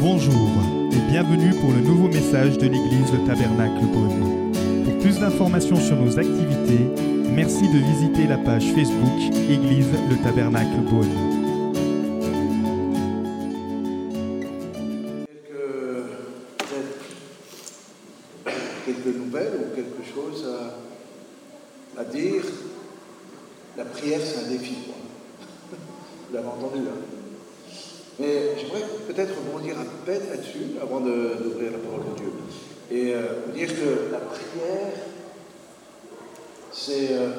Bonjour et bienvenue pour le nouveau message de l'église Le Tabernacle Beaune. Pour plus d'informations sur nos activités, merci de visiter la page Facebook Église Le Tabernacle Beaune. Quelques, peut-être quelques nouvelles ou quelque chose à, à dire. La prière, c'est un défi. quoi. Vous l'avez entendu là. Mais j'aimerais peut-être rebondir à peine là-dessus avant de- d'ouvrir la parole de Dieu. Et euh, vous dire que la prière, c'est euh,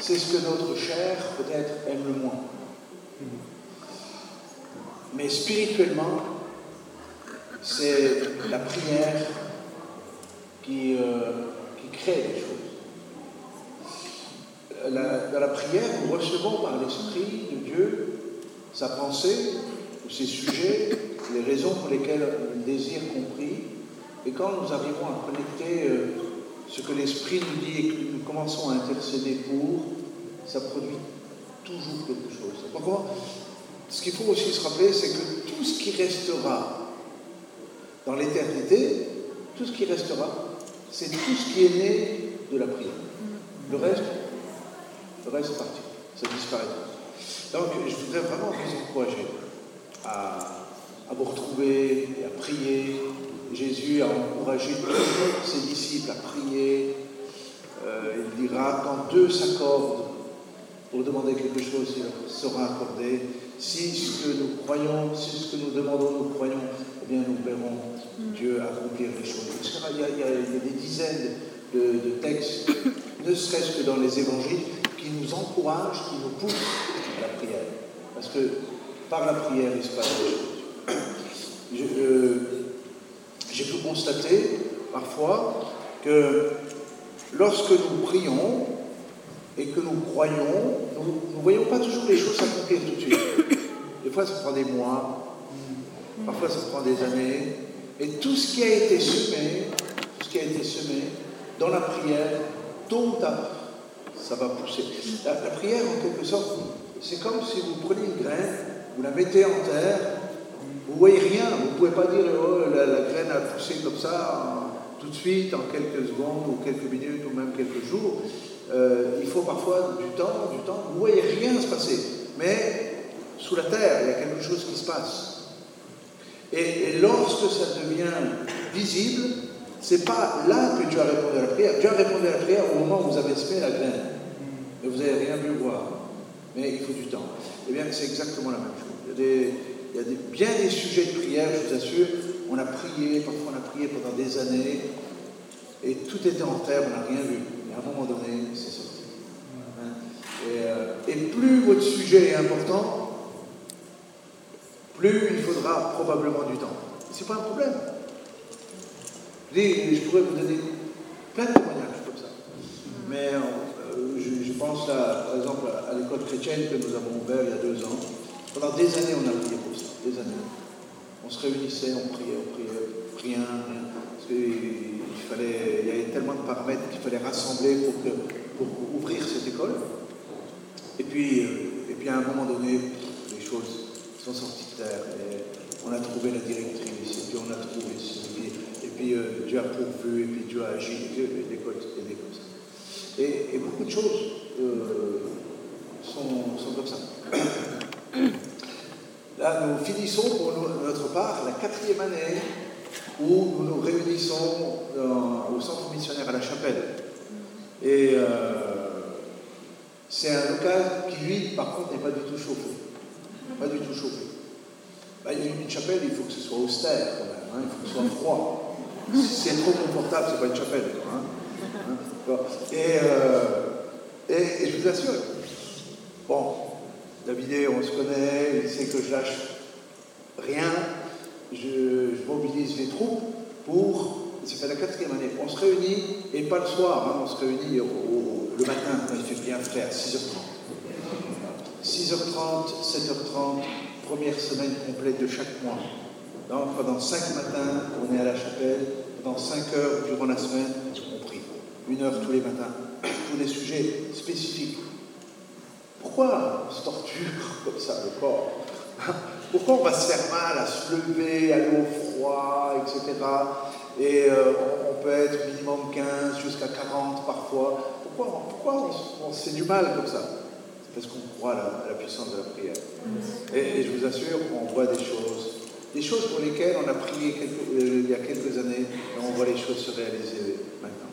c'est ce que notre chair peut-être aime le moins. Mais spirituellement, c'est la prière qui, euh, qui crée des choses. La- dans la prière, nous recevons par l'Esprit de Dieu sa pensée, ou ses sujets, les raisons pour lesquelles le désir compris. Et quand nous arrivons à connecter euh, ce que l'Esprit nous dit et que nous commençons à intercéder pour, ça produit toujours quelque chose. Donc, comment- ce qu'il faut aussi se rappeler, c'est que tout ce qui restera dans l'éternité, tout ce qui restera, c'est tout ce qui est né de la prière. Le reste, le reste est parti, ça disparaîtra. Donc je voudrais vraiment vous encourager à, vous retrouver et à prier. Jésus a encouragé tous ses disciples à prier. Euh, il dira, quand deux s'accordent pour demander quelque chose, il sera accordé. Si ce que nous croyons, si ce que nous demandons, nous croyons, eh bien nous verrons Dieu accomplir les choses. Il y a, des dizaines de, textes, ne serait-ce que dans les évangiles, qui nous encouragent, qui nous poussent à la prière. Parce que par la prière, il se passe des choses. J'ai pu constater parfois que lorsque nous prions, et que nous croyons, nous ne voyons pas toujours les choses s'accomplir tout de suite. Des fois, ça prend des mois, parfois, ça prend des années. Et tout ce qui a été semé, tout ce qui a été semé dans la prière, tôt ou ça va pousser. La, prière, en quelque sorte, c'est comme si vous preniez une graine, vous la mettez en terre, vous voyez rien, vous ne pouvez pas dire oh, la, graine a poussé comme ça tout de suite, en quelques secondes ou quelques minutes ou même quelques jours. Euh, il faut parfois du temps, du temps. Vous ne voyez rien se passer, mais sous la terre, il y a quelque chose qui se passe. Et, et lorsque ça devient visible, c'est pas là que Dieu a répondu à la prière. Dieu a répondu à la prière au moment où vous avez semé la graine. Mais vous n'avez rien vu voir. Mais il faut du temps. Eh bien, c'est exactement la même chose. Il y a, des, il y a des- bien des sujets de prière, je vous assure. On a prié, parfois on a prié pendant des années, et tout était en terre, on n'a rien vu. Et à un moment donné, c'est sorti. Hein. Et, euh, et plus votre sujet est important, plus il faudra probablement du temps. C'est pas un problème. Je, pourrais vous donner plein de témoignages comme ça. Mais euh, je, pense par exemple à, l'école chrétienne que nous avons ouvert il y a deux ans. Pendant des années, on a prié pour ça, des années. On se réunissait, on priait, on priait, rien, rien. Parce fallait, il y avait tellement de paramètres qu'il fallait rassembler pour, pour ouvrir cette école. Et puis, euh, et puis à un moment donné, les choses sont sorties de terre. Et on a trouvé la directrice, et puis on a trouvé ceci, et puis euh, Dieu a pourvu, et puis Dieu a agi, et l'école comme ça. Et, beaucoup de choses euh, sont, comme ça. Là, nous finissons pour notre part la quatrième année où nous nous réunissons au centre missionnaire à la chapelle. Et euh, c'est un local qui, lui, par contre, n'est pas du tout chauffé. Pas du tout chauffé. Bah, une chapelle, il faut que ce soit austère quand même, hein, il faut que ce soit froid. Si c'est trop confortable, c'est pas une chapelle. hein. Hein, euh, et- et je vous assure, bon, David, on se connaît, il sait que je lâche rien, je, mobilise les troupes pour. C'est fait la quatrième année. On se réunit, et pas le soir, on se réunit le matin, quand il fait bien frais, à 6h30. 6h30, 7h30, première semaine complète de chaque mois. Donc pendant 5 matins, on est à la chapelle, pendant 5 heures durant la semaine, on prie. Une heure tous les matins, pour des sujets spécifiques. Pourquoi on se torture comme ça le corps? Pourquoi on va se faire mal à se lever, aller au froid, etc. Et euh, on, peut être minimum 15 jusqu'à 40 parfois. Pourquoi, pourquoi on, se fait du mal comme ça? Parce qu'on croit à la, puissance de la prière. Et, je vous assure, on voit des choses. Des choses pour lesquelles on a prié euh, il y a quelques années, et on voit les choses se réaliser maintenant.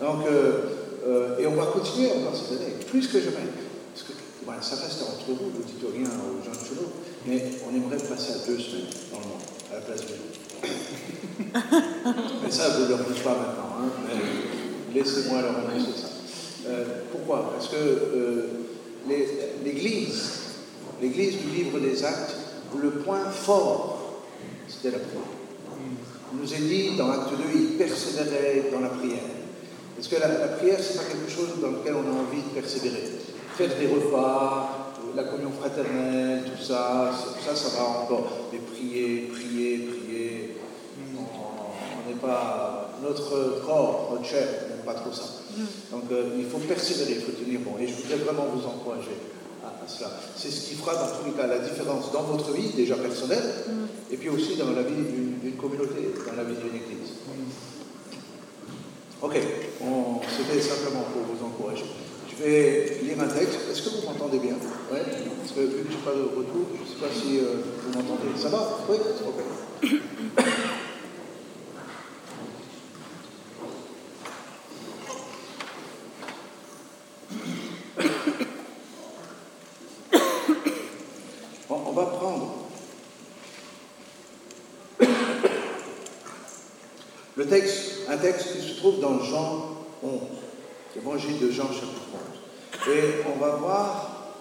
Donc, euh, et on va continuer encore cette année, plus que jamais. Parce que ça reste entre vous, vous dites rien aux gens de chez mais on aimerait passer à deux semaines dans le monde, à la place de mais ça, je ne le redis pas maintenant. Hein, laissez-moi leur annoncer ça. Euh, pourquoi? Parce que euh, l'Église, l'Église du livre des actes, le point fort, c'était la prière. On nous est dit dans l'acte 2, il persévérait dans la prière. Parce que la, la prière, ce n'est pas quelque chose dans lequel on a envie de persévérer. Faire des repas, la communion fraternelle, tout ça, ça, ça va encore. Mais prier, prier, prier, on n'est pas. Notre corps, notre chair, n'aime pas trop ça. Donc euh, il faut persévérer, il faut tenir bon. Et je voudrais vraiment vous encourager à, cela. C'est ce qui fera dans tous les cas la différence dans votre vie, déjà personnelle, et puis aussi dans la vie d'une communauté, dans la vie d'une église. Ok, c'était simplement pour vous encourager. Je vais lire un texte. Est-ce que vous m'entendez bien? Oui Parce que vu que je n'ai pas de retour, je ne sais pas si euh, vous m'entendez. Ça va? Oui? Ok. Bon, on va prendre le texte, un texte qui se trouve dans Jean 11, l'évangile de Jean chapitre et on va voir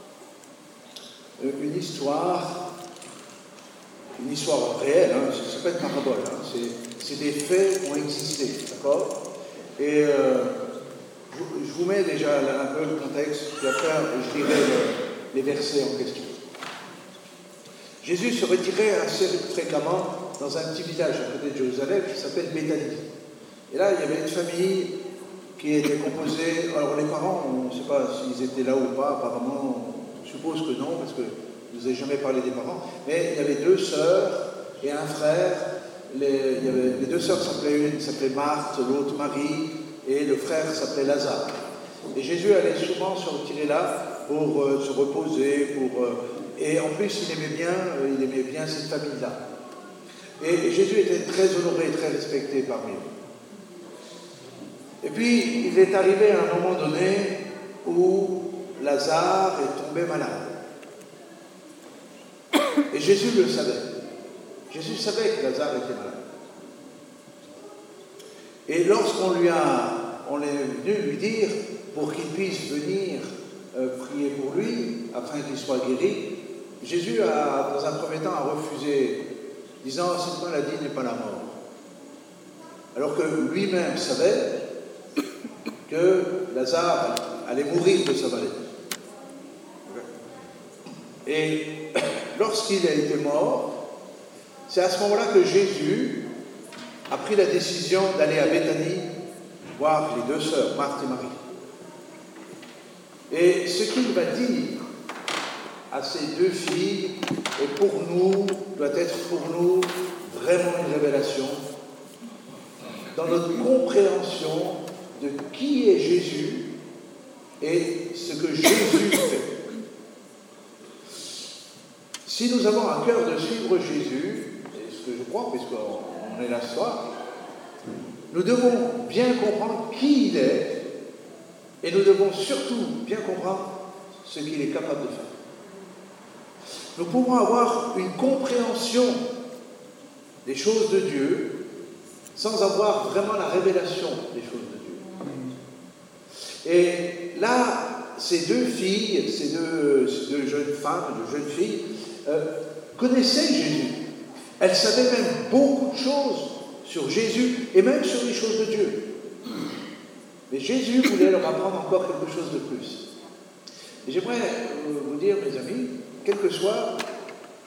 euh, une histoire, une histoire réelle, hein, ce n'est pas une parabole, hein, c'est des faits qui ont existé, d'accord? Et euh, je, vous mets déjà un peu le contexte, puis après je dirai les versets en question. Jésus se retirait assez fréquemment dans un petit village à côté de Jérusalem qui s'appelle Béthanie. Et là, il y avait une famille qui était composé. Alors les parents, on ne sait pas s'ils étaient là ou pas, apparemment, je suppose que non, parce que je ne vous ai jamais parlé des parents, mais il y avait deux sœurs et un frère. Les deux sœurs s'appelaient une s'appelait Marthe, l'autre Marie, et le frère s'appelait Lazare. Et Jésus allait souvent se retirer là pour euh, se reposer, pour, euh, et en plus il aimait bien, euh, il aimait bien cette famille-là. Et, et Jésus était très honoré, très respecté parmi eux. Et puis, il est arrivé à un moment donné où Lazare est tombé malade. Et Jésus le savait. Jésus savait que Lazare était malade. Et lorsqu'on lui a, on est venu lui dire pour qu'il puisse venir euh, prier pour lui afin qu'il soit guéri, Jésus a, dans un premier temps, a refusé, disant cette maladie n'est pas la mort. Alors que lui-même savait que Lazare allait mourir de sa maladie. Et lorsqu'il a été mort, c'est à ce moment-là que Jésus a pris la décision d'aller à Béthanie voir les deux sœurs, Marthe et Marie. Et ce qu'il va dire à ces deux filles est pour nous, doit être pour nous vraiment une révélation dans notre compréhension de qui est Jésus et ce que Jésus fait. Si nous avons à cœur de suivre Jésus, et ce que je crois, puisqu'on est là ce soir, nous devons bien comprendre qui il est et nous devons surtout bien comprendre ce qu'il est capable de faire. Nous pouvons avoir une compréhension des choses de Dieu sans avoir vraiment la révélation des choses de Dieu. Et là, ces deux filles, ces deux, jeunes femmes, deux jeunes filles, euh, connaissaient Jésus. Elles savaient même beaucoup de choses sur Jésus et même sur les choses de Dieu. Mais Jésus voulait leur apprendre encore quelque chose de plus. J'aimerais vous dire, mes amis, quel que soit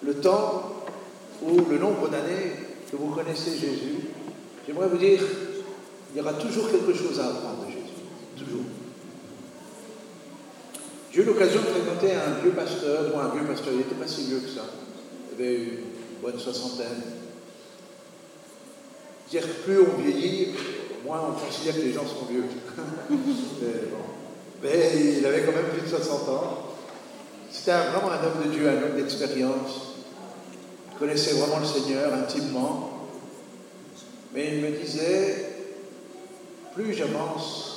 le temps ou le nombre d'années que vous connaissez Jésus, j'aimerais vous dire, il y aura toujours quelque chose à apprendre de Jésus. Toujours. J'ai eu l'occasion de fréquenter un vieux pasteur, moi un vieux pasteur, il n'était pas si vieux que ça. avait une bonne soixantaine. Dire plus on vieillit, moins on considère que les gens sont vieux. Mais, il avait quand même plus de 60 ans. C'était vraiment un homme de Dieu, un homme d'expérience. Il connaissait vraiment le Seigneur intimement. Mais il me disait, plus j'avance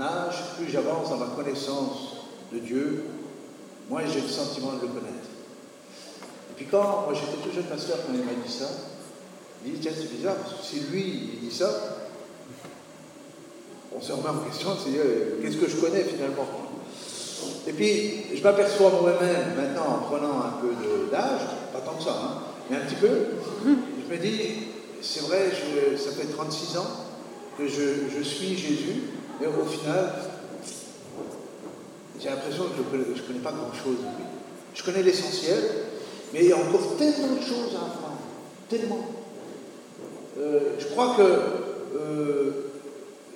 âge, plus j'avance dans ma connaissance de Dieu, moins j'ai le sentiment de le connaître. Et puis quand, moi j'étais tout jeune pasteur quand il m'a dit ça, il dit, tiens c'est bizarre, parce que si lui il dit ça, on se remet en question, c'est euh, qu'est-ce que je connais finalement? Et puis je m'aperçois moi-même maintenant en prenant un peu d'âge, pas tant que ça, hein, mais un petit peu, je me dis, c'est vrai, ça fait 36 ans que je, suis Jésus, mais au final, j'ai l'impression que je ne connais, pas grand-chose. Je connais l'essentiel, mais il y a encore tellement de choses à apprendre. Tellement. Euh, je crois que euh,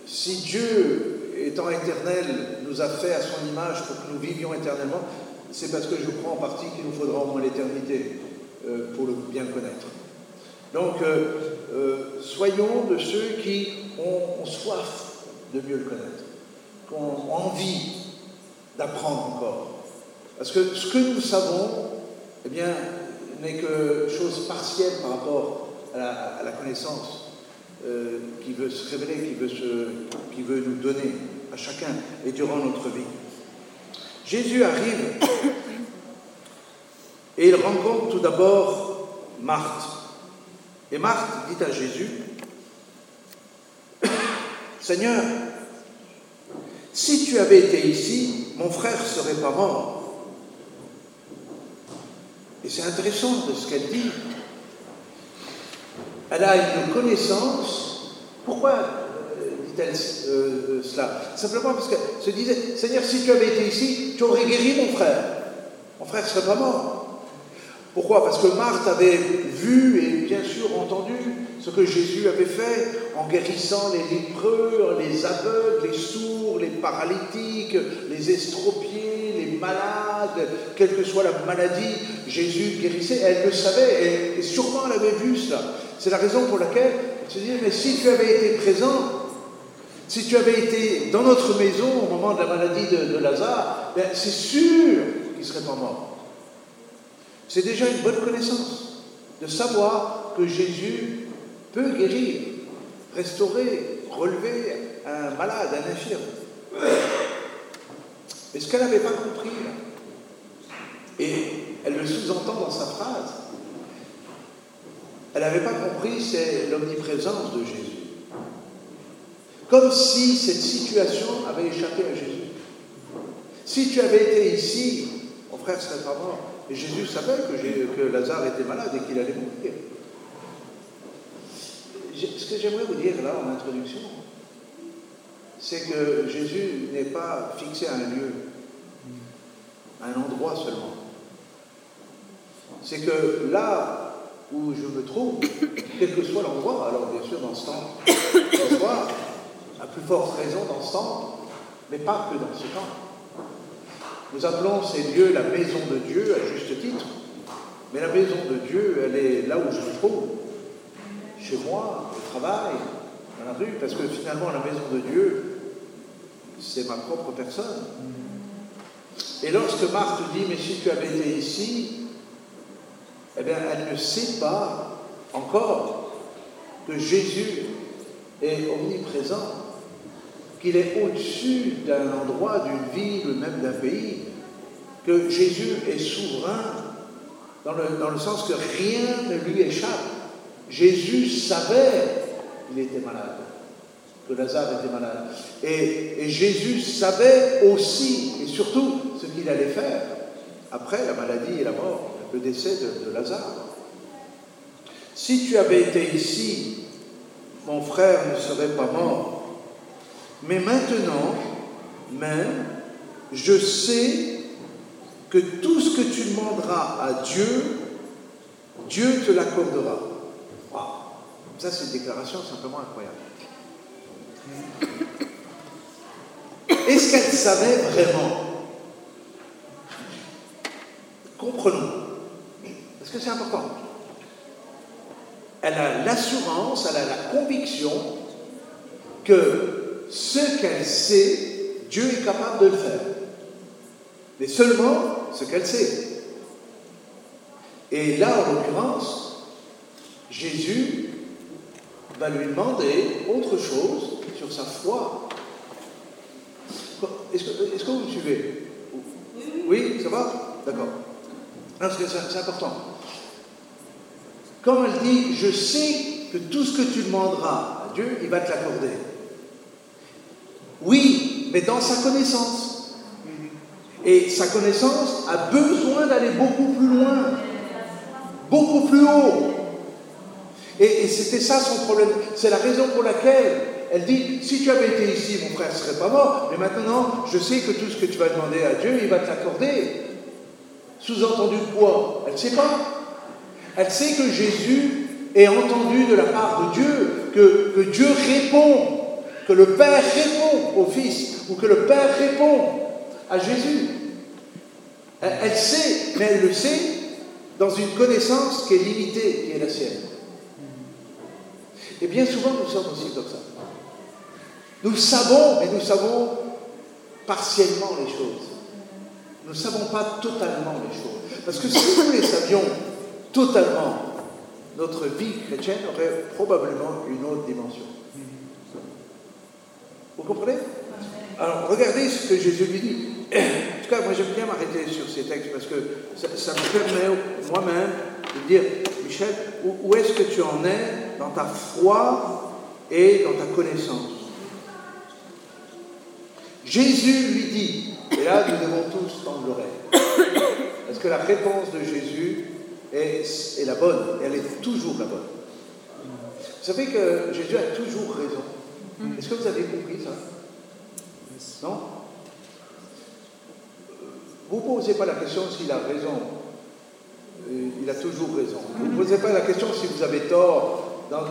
si Dieu, étant éternel, nous a fait à son image pour que nous vivions éternellement, c'est parce que je crois en partie qu'il nous faudra au moins l'éternité euh, pour le bien connaître. Donc, soyons de ceux qui ont, soif de mieux le connaître, qui ont envie d'apprendre encore. Parce que ce que nous savons, eh bien, n'est que chose partielle par rapport à la, connaissance euh, qui veut se révéler, qui veut, se, qui veut nous donner à chacun et durant notre vie. Jésus arrive et il rencontre tout d'abord Marthe. Et Marthe dit à Jésus, Seigneur, si tu avais été ici, mon frère serait pas mort. Et c'est intéressant de ce qu'elle dit. Elle a une connaissance. Pourquoi euh, dit-elle euh, euh, cela? Simplement parce qu'elle se disait, Seigneur, si tu avais été ici, tu aurais guéri mon frère. Mon frère ne serait pas mort. Pourquoi? Parce que Marthe avait vu et bien sûr entendu ce que Jésus avait fait en guérissant les lépreux, les aveugles, les sourds, les paralytiques, les estropiés, les malades, quelle que soit la maladie, Jésus guérissait. Elle le savait et, sûrement elle avait vu cela. C'est la raison pour laquelle elle se disait, mais si tu avais été présent, si tu avais été dans notre maison au moment de la maladie de, Lazare, ben, c'est sûr qu'il serait pas mort. C'est déjà une bonne connaissance de savoir que Jésus peut guérir, restaurer, relever un malade, un infirme. Mais ce qu'elle n'avait pas compris, et elle le sous-entend dans sa phrase, elle n'avait pas compris, c'est l'omniprésence de Jésus. Comme si cette situation avait échappé à Jésus. Si tu avais été ici, mon frère serait pas mort. Et Jésus savait que, Lazare était malade et qu'il allait mourir. Ce que j'aimerais vous dire là en introduction, c'est que Jésus n'est pas fixé à un lieu, à un endroit seulement. C'est que là où je me trouve, quel que soit l'endroit, alors bien sûr dans ce temps, ce soir, à plus forte raison dans ce temps, mais pas que dans ce temps. Nous appelons ces lieux la maison de Dieu à juste titre, mais la maison de Dieu, elle est là où je me trouve, chez moi, au travail, dans la rue, parce que finalement la maison de Dieu, c'est ma propre personne. Et lorsque Marthe dit, mais si tu avais été ici, eh bien, elle ne sait pas encore que Jésus est omniprésent, qu'il est au-dessus d'un endroit, d'une ville, même d'un pays, que Jésus est souverain, dans le, sens que rien ne lui échappe. Jésus savait qu'il était malade, que Lazare était malade. Et, Jésus savait aussi, et surtout, ce qu'il allait faire après la maladie et la mort, le décès de Lazare. Si tu avais été ici, mon frère ne serait pas mort. Mais maintenant, même, je sais que tout ce que tu demanderas à Dieu, Dieu te l'accordera. Ça, c'est une déclaration simplement incroyable. Est-ce qu'elle savait vraiment? Comprenons. que c'est important Elle a l'assurance, elle a la conviction que ce qu'elle sait, Dieu est capable de le faire. Mais seulement ce qu'elle sait. Et là, en l'occurrence, Jésus va lui demander autre chose sur sa foi. Est-ce que, vous me suivez? Oui, ça va? D'accord. Parce que c'est important. Comme elle dit, je sais que tout ce que tu demanderas à Dieu, il va te l'accorder. Oui, mais dans sa connaissance. Et sa connaissance a besoin d'aller beaucoup plus loin, beaucoup plus haut. Et, c'était ça son problème. C'est la raison pour laquelle elle dit, si tu avais été ici, mon frère ne serait pas mort, mais maintenant, je sais que tout ce que tu vas demander à Dieu, il va te l'accorder. Sous-entendu quoi? Elle ne sait pas. Elle sait que Jésus est entendu de la part de Dieu, que Dieu répond, que le Père répond au Fils, ou que le Père répond à Jésus. Elle, sait, mais elle le sait dans une connaissance qui est limitée, qui est la sienne. Et bien souvent, nous sommes aussi comme ça. Nous savons, mais nous savons partiellement les choses. Nous ne savons pas totalement les choses. Parce que si nous les savions totalement, notre vie chrétienne aurait probablement une autre dimension. Vous comprenez? Alors, regardez ce que Jésus lui dit. En tout cas, moi j'aime bien m'arrêter sur ces textes parce que ça, me permet moi-même de dire, Michel, où est-ce que tu en es dans ta foi et dans ta connaissance? Jésus lui dit, et là nous devons tous tendre l'oreille, parce que la réponse de Jésus est, la bonne, et elle est toujours la bonne. Vous savez que Jésus a toujours raison. Mm. Est-ce que vous avez compris ça Non Vous ne posez pas la question s'il a raison. Euh, il a toujours raison. Vous ne posez pas la question si vous avez tort dans,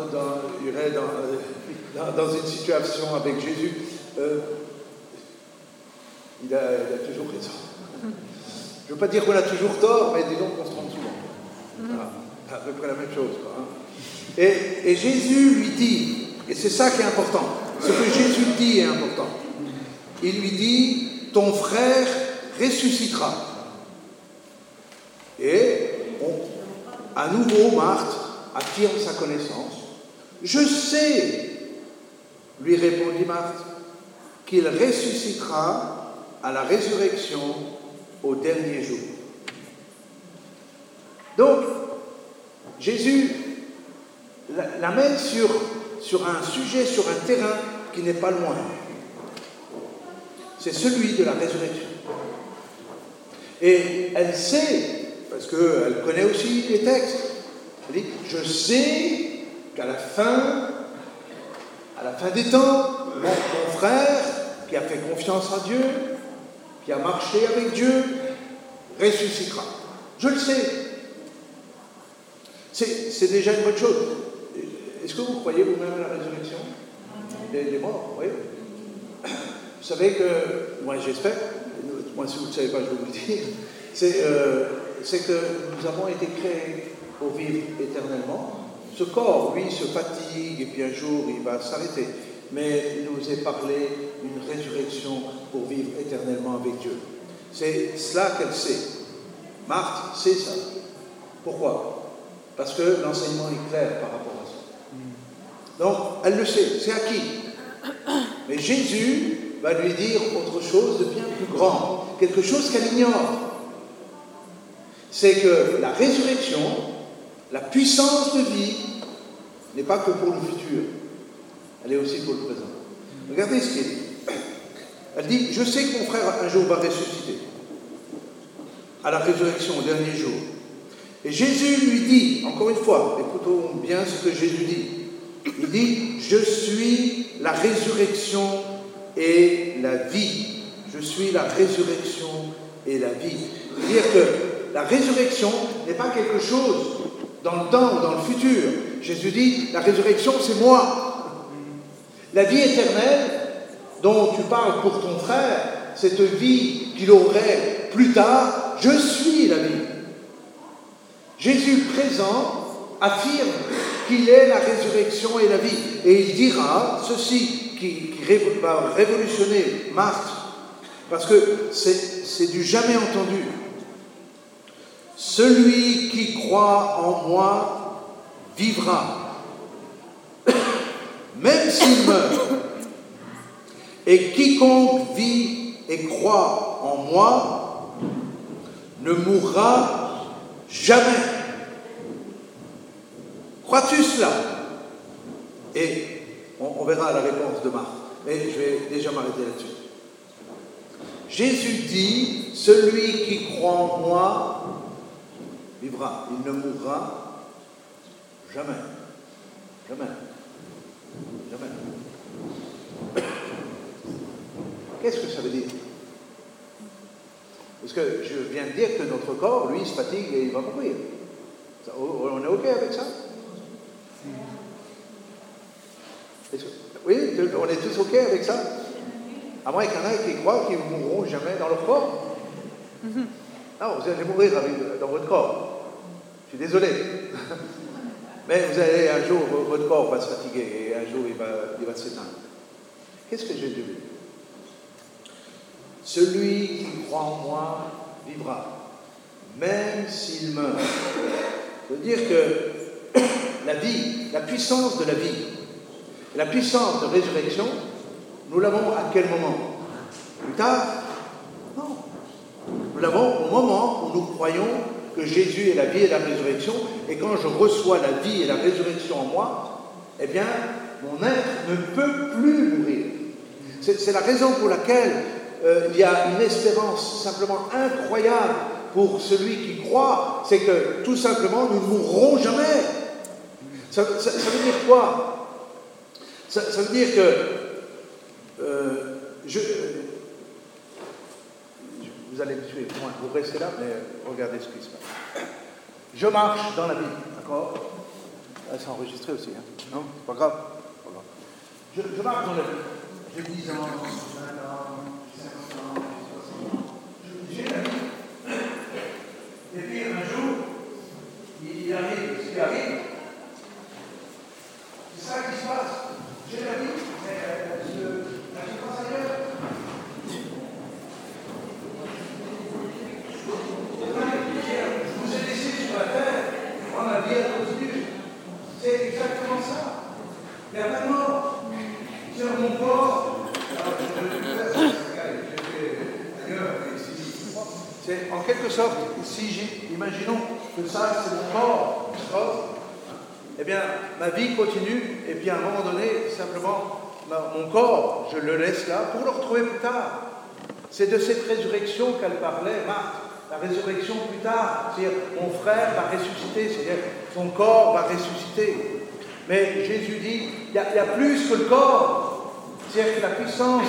dans, une situation avec Jésus. Euh, il a, toujours raison. Je ne veux pas dire qu'on a toujours tort, mais disons qu'on se trompe souvent. Voilà. À peu près la même chose. Hein. Et, et, Jésus lui dit, et c'est ça qui est important, ce que Jésus dit est important. Il lui dit, ton frère ressuscitera. Et à nouveau, Marthe affirme sa connaissance. Je sais, lui répondit Marthe, qu'il ressuscitera à la résurrection au dernier jour. Donc, Jésus l'amène sur, sur un sujet, sur un terrain qui n'est pas loin. C'est celui de la résurrection. Et elle sait, parce qu'elle connaît aussi les textes, elle dit, je sais qu'à la fin, à la fin des temps, mon frère, qui a fait confiance en Dieu, qui a marché avec Dieu ressuscitera. Je le sais. C'est déjà une bonne chose. Est-ce que vous croyez vous-même à la résurrection des, morts? Oui. Vous savez que, moi j'espère, moi si vous ne savez pas, je vais vous le dire, euh, c'est que nous avons été créés pour vivre éternellement. Ce corps, lui, se fatigue et puis un jour il va s'arrêter mais il nous est parlé d'une résurrection pour vivre éternellement avec Dieu. C'est cela qu'elle sait. Marthe sait ça. Pourquoi? Parce que l'enseignement est clair par rapport. Donc, elle le sait, c'est acquis. Mais Jésus va lui dire autre chose de bien plus grand, quelque chose qu'elle ignore. C'est que la résurrection, la puissance de vie, n'est pas que pour le futur, elle est aussi pour le présent. Regardez ce qu'elle dit. Elle dit, je sais que mon frère un jour va ressusciter, à la résurrection, au dernier jour. Et Jésus lui dit, encore une fois, écoutons bien ce que Jésus dit. Il dit, je suis la résurrection et la vie. Je suis la résurrection et la vie. C'est-à-dire que la résurrection n'est pas quelque chose dans le temps ou dans le futur. Jésus dit, la résurrection, c'est moi. La vie éternelle dont tu parles pour ton frère, cette vie qu'il aurait plus tard, je suis la vie. Jésus présent affirme qu'il est la résurrection et la vie. Et il dira ceci qui, va révolutionner Marthe, parce que c'est du jamais entendu. Celui qui croit en moi vivra, même s'il meurt. Et quiconque vit et croit en moi ne mourra jamais. Crois-tu cela? Et on, verra la réponse de Marc, mais je vais déjà m'arrêter là-dessus. Jésus dit, celui qui croit en moi vivra, il ne mourra jamais. Jamais. Jamais. Qu'est-ce que ça veut dire? Parce que je viens de dire que notre corps, lui, se fatigue et il va mourir. On est OK avec ça? Oui, on est tous OK avec ça? À moins qu'il y en ait qui croient qu'ils ne mourront jamais dans leur corps. Mhm. Non, vous allez mourir dans votre corps. Je suis désolé. Mais vous allez un jour, votre corps va se fatiguer et un jour il va, il va s'éteindre. Qu'est-ce que Jésus dit Celui qui croit en moi vivra, même s'il meurt. Ça veut dire que la vie, la puissance de la vie, la puissance de résurrection, nous l'avons à quel moment? Plus tard? Non. Nous l'avons au moment où nous croyons que Jésus est la vie et la résurrection, et quand je reçois la vie et la résurrection en moi, eh bien, mon être ne peut plus mourir. C'est la raison pour laquelle euh, il y a une espérance simplement incroyable pour celui qui croit, c'est que tout simplement, nous ne mourrons jamais. Ça veut dire quoi? Ça, veut dire que euh, je, vous allez me suivre, vous restez là, mais regardez ce qui se passe. Je marche dans la vie, d'accord? C'est enregistré aussi, hein non C'est pas grave, pas grave. Je, marche dans la vie. J'ai 10 ans, 20 ans, 50 ans, 60 ans. J'ai la vie. Et puis un jour, il arrive ce qui arrive. C'est ça qui se passe. J'ai la vie, mais je, la vie passe ailleurs. Je vous ai laissé sur la terre, moi la vie a continué. C'est exactement ça. Mais maintenant, sur mon corps, alors je vais ailleurs, c'est en quelque sorte, si imaginons que ça c'est mon corps, eh bien, ma vie continue, et puis à un moment donné, simplement, mon corps, je le laisse là pour le retrouver plus tard. C'est de cette résurrection qu'elle parlait, Marthe. La résurrection plus tard, c'est-à-dire mon frère va ressusciter, c'est-à-dire son corps va ressusciter. Mais Jésus dit, il y, a plus que le corps, c'est-à-dire que la puissance,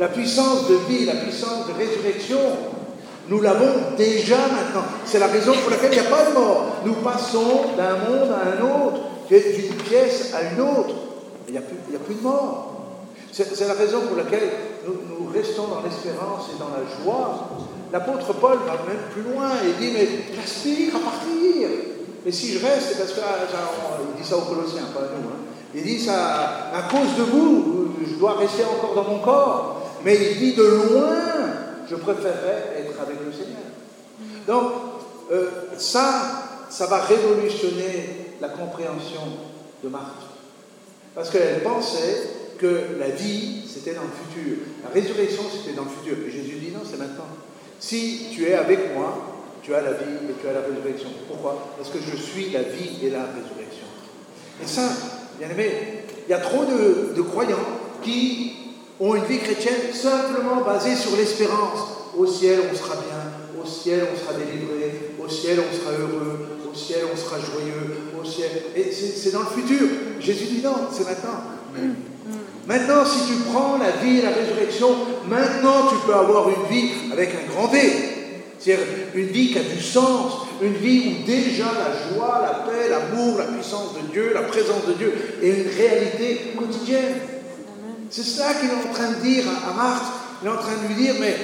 la puissance de vie, la puissance de résurrection, nous l'avons déjà maintenant. C'est la raison pour laquelle il n'y a pas de mort. Nous passons d'un monde à un autre, d'une pièce à une autre. Il n'y a, plus de mort. C'est la raison pour laquelle nous, restons dans l'espérance et dans la joie. L'apôtre Paul va même plus loin et dit, mais j'aspire à partir. Mais si je reste, c'est parce que, ah, il dit ça aux Colossiens, pas à nous, hein. il dit ça à cause de vous, je dois rester encore dans mon corps. Mais il dit de loin, je préférerais être avec le Seigneur. Donc, euh, ça, ça va révolutionner la compréhension de Marthe. Parce qu'elle pensait que la vie, c'était dans le futur. La résurrection, c'était dans le futur. Et Jésus dit non, c'est maintenant. Si tu es avec moi, tu as la vie et tu as la résurrection. Pourquoi? Parce que je suis la vie et la résurrection. Et ça, bien aimé, il y a trop de, croyants qui ont une vie chrétienne simplement basée sur l'espérance. Au ciel, on sera bien, au ciel, on sera délivré, au ciel, on sera heureux, au ciel, on sera joyeux, au ciel. Et c'est dans le futur. Jésus dit non, c'est maintenant. Maintenant, si tu prends la vie et la résurrection, maintenant tu peux avoir une vie avec un grand V. C'est-à-dire une vie qui a du sens, une vie où déjà la joie, la paix, l'amour, la puissance de Dieu, la présence de Dieu est une réalité quotidienne. C'est ça qu'il est en train de dire à Marthe. Il est en train de lui dire, mais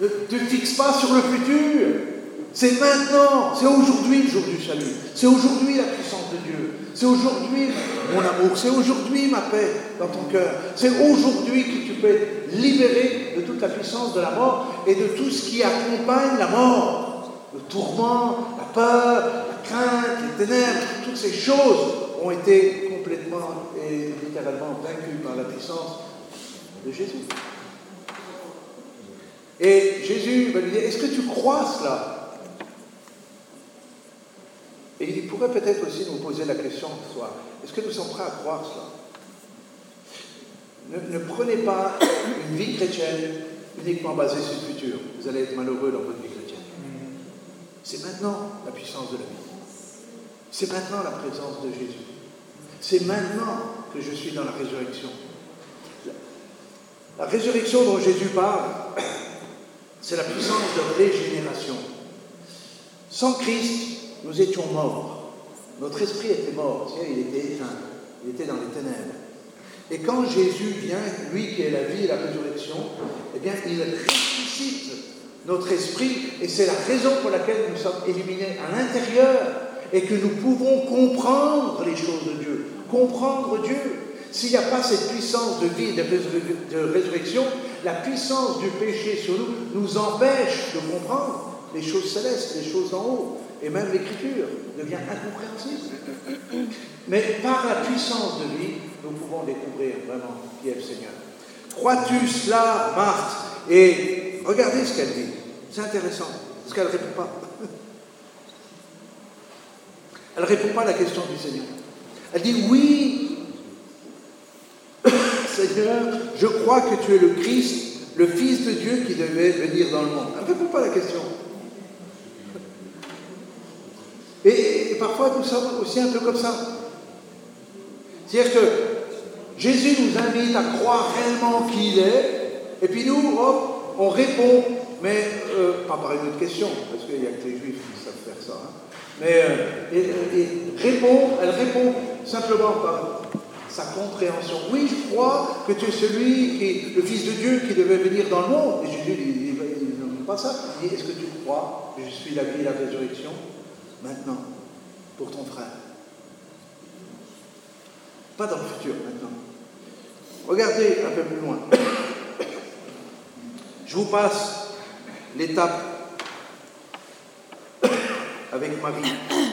ne te fixe pas sur le futur. C'est maintenant, c'est aujourd'hui le jour du salut. C'est aujourd'hui la puissance de Dieu. C'est aujourd'hui mon amour. C'est aujourd'hui ma paix dans ton cœur. C'est aujourd'hui que tu peux être libéré de toute la puissance de la mort et de tout ce qui accompagne la mort. Le tourment, la peur, la crainte, les ténèbres, toutes ces choses ont été complètement et littéralement vaincues par la puissance de Jésus. Et Jésus va lui dire, est-ce que tu crois cela? Et il pourrait peut-être aussi nous poser la question ce soir, est-ce que nous sommes prêts à croire cela? Ne, prenez pas une vie chrétienne uniquement basée sur le futur. Vous allez être malheureux dans votre vie chrétienne. C'est maintenant la puissance de la vie. C'est maintenant la présence de Jésus. C'est maintenant que je suis dans la résurrection. La résurrection dont Jésus parle, c'est la puissance de régénération. Sans Christ, nous étions morts. Notre esprit était mort, il était éteint, il était dans les ténèbres. Et quand Jésus vient, lui qui est la vie et la résurrection, eh bien, il ressuscite notre esprit, et c'est la raison pour laquelle nous sommes éliminés à l'intérieur, et que nous pouvons comprendre les choses de Dieu, comprendre Dieu. S'il n'y a pas cette puissance de vie et de résurrection, la puissance du péché sur nous nous empêche de comprendre les choses célestes, les choses en haut et même l'écriture devient incompréhensible. Mais par la puissance de vie, nous pouvons découvrir vraiment qui est le Seigneur. Crois-tu cela, Marthe? Et regardez ce qu'elle dit. C'est intéressant, parce qu'elle ne répond pas. Elle ne répond pas à la question du Seigneur. Elle dit oui, Seigneur, je crois que tu es le Christ, le Fils de Dieu qui devait venir dans le monde. Elle ne répond pas à la question. Et, parfois, nous sommes aussi un peu comme ça. C'est-à-dire que Jésus nous invite à croire réellement qui il est, et puis nous, hop, on répond, mais euh, pas par une autre question, parce qu'il n'y a que les juifs qui savent faire ça. Hein. Mais euh, répond, elle répond simplement par sa compréhension. Oui, je crois que tu es celui qui est le Fils de Dieu qui devait venir dans le monde. Et Jésus, ne dit pas ça. Il dit, est-ce que tu crois que je suis la vie et la résurrection? Maintenant pour ton frère. Pas dans le futur maintenant. Regardez un peu plus loin. Je vous passe l'étape avec Marie,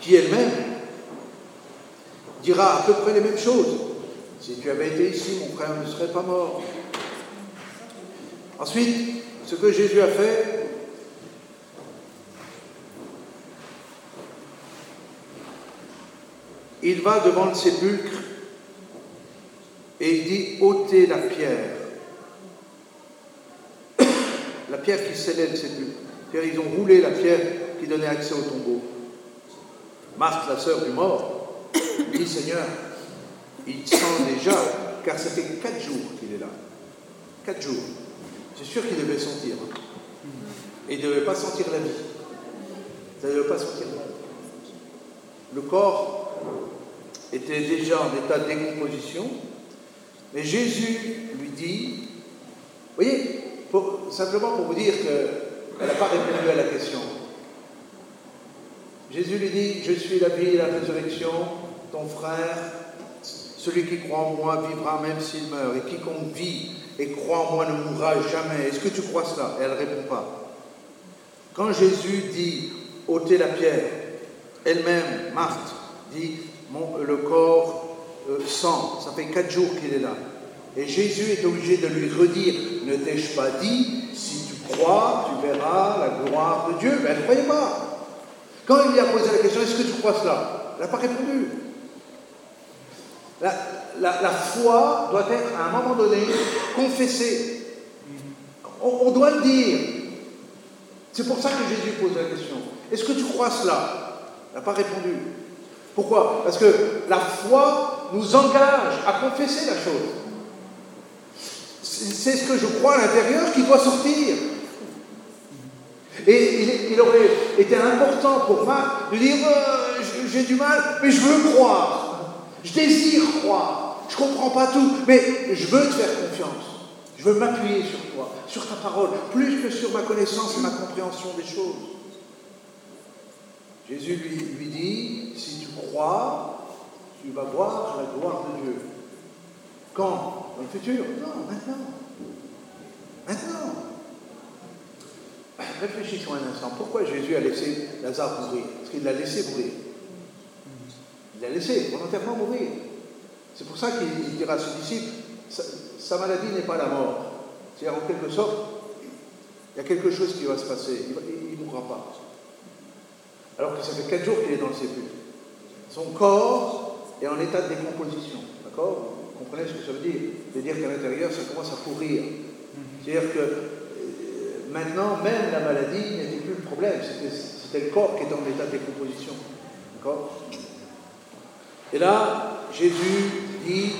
qui elle-même dira à peu près les mêmes choses. Si tu avais été ici, mon frère ne serait pas mort. Ensuite, ce que Jésus a fait, il va devant le sépulcre et il dit ôtez la pierre. la pierre qui scellait le sépulcre. ils ont roulé la pierre qui donnait accès au tombeau. Marthe, la sœur du mort, dit Seigneur, il sent déjà, car ça fait quatre jours qu'il est là. Quatre jours. C'est sûr qu'il devait sentir. Hein. Et il ne devait pas sentir la vie. Ça ne devait pas sentir la vie. Le corps était déjà en état de décomposition, mais Jésus lui dit, vous voyez, simplement pour vous dire qu'elle n'a pas répondu à la question. Jésus lui dit, je suis la vie et la résurrection, ton frère, celui qui croit en moi vivra même s'il meurt, et quiconque vit et croit en moi ne mourra jamais. Est-ce que tu crois cela? Et elle ne répond pas. Quand Jésus dit, ôtez la pierre, elle-même, Marthe, dit, le corps euh, sent, ça fait quatre jours qu'il est là. Et Jésus est obligé de lui redire, ne t'ai-je pas dit, si tu crois, tu verras la gloire de Dieu. Mais elle ne croyait pas. Quand il lui a posé la question, est-ce que tu crois cela? Elle n'a pas répondu. La, foi doit être à un moment donné confessée. On, on doit le dire. C'est pour ça que Jésus pose la question. Est-ce que tu crois cela? Elle n'a pas répondu. Pourquoi? Parce que la foi nous engage à confesser la chose. C'est ce que je crois à l'intérieur qui doit sortir. Et il, aurait été important pour moi de dire euh, j'ai du mal, mais je veux croire. Je désire croire. Je ne comprends pas tout, mais je veux te faire confiance. Je veux m'appuyer sur toi, sur ta parole, plus que sur ma connaissance et ma compréhension des choses. Jésus lui, lui dit, si tu crois, tu vas voir la gloire de Dieu. Quand? Dans le futur? Non, maintenant. Maintenant. Réfléchissons un instant. Pourquoi Jésus a laissé Lazare mourir? Parce qu'il l'a laissé mourir. Il l'a laissé volontairement mourir. C'est pour ça qu'il dira à ses disciples, sa, maladie n'est pas la mort. C'est-à-dire en quelque sorte, il y a quelque chose qui va se passer. Il ne mourra pas. Alors que ça fait quatre jours qu'il est dans le sépulcre. Son corps est en état de décomposition. D'accord? Vous comprenez ce que ça veut dire? Ça veut dire qu'à l'intérieur, ça commence à pourrir. C'est-à-dire que euh, maintenant, même la maladie n'était plus le problème. C'était le corps qui était en état de décomposition. D'accord? Et là, Jésus dit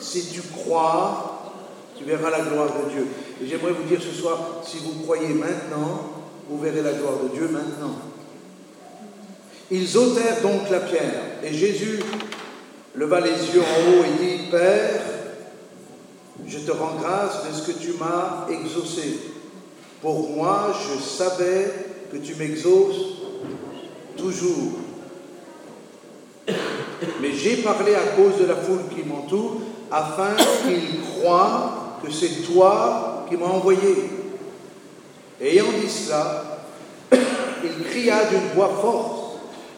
si tu crois, tu verras la gloire de Dieu. Et j'aimerais vous dire ce soir, si vous croyez maintenant, vous verrez la gloire de Dieu maintenant. Ils ôtèrent donc la pierre, et Jésus leva les yeux en haut et dit, Père, je te rends grâce de ce que tu m'as exaucé. Pour moi, je savais que tu m'exauces toujours. Mais j'ai parlé à cause de la foule qui m'entoure, afin qu'ils croient que c'est toi qui m'as envoyé. Ayant dit cela, il cria d'une voix forte,